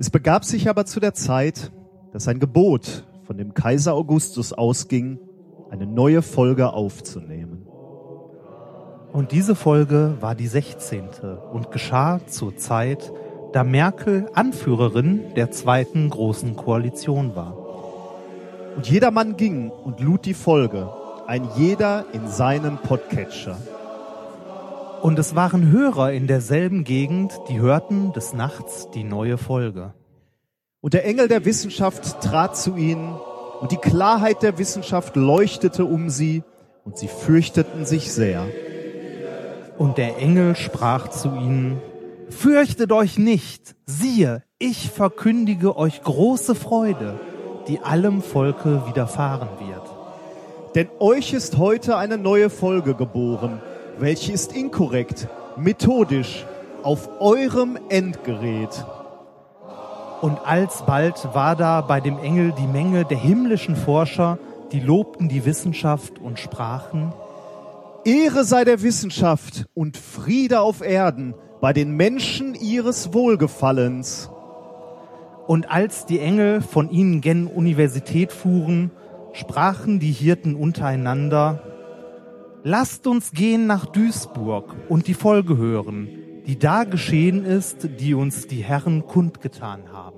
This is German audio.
Es begab sich aber zu der Zeit, dass ein Gebot von dem Kaiser Augustus ausging, eine neue Folge aufzunehmen. Und diese Folge war die 16. und geschah zur Zeit, da Merkel Anführerin der zweiten großen Koalition war. Und jedermann ging und lud die Folge, ein jeder in seinen Podcatcher. Und es waren Hörer in derselben Gegend, die hörten des Nachts die neue Folge. Und der Engel der Wissenschaft trat zu ihnen, und die Klarheit der Wissenschaft leuchtete um sie, und sie fürchteten sich sehr. Und der Engel sprach zu ihnen, Fürchtet euch nicht, siehe, ich verkündige euch große Freude, die allem Volke widerfahren wird. Denn euch ist heute eine neue Folge geboren, welche ist inkorrekt, methodisch, auf eurem Endgerät. Und alsbald war da bei dem Engel die Menge der himmlischen Forscher, die lobten die Wissenschaft und sprachen, Ehre sei der Wissenschaft und Friede auf Erden bei den Menschen ihres Wohlgefallens. Und als die Engel von ihnen gen Universität fuhren, sprachen die Hirten untereinander, Lasst uns gehen nach Duisburg und die Folge hören, die da geschehen ist, die uns die Herren kundgetan haben.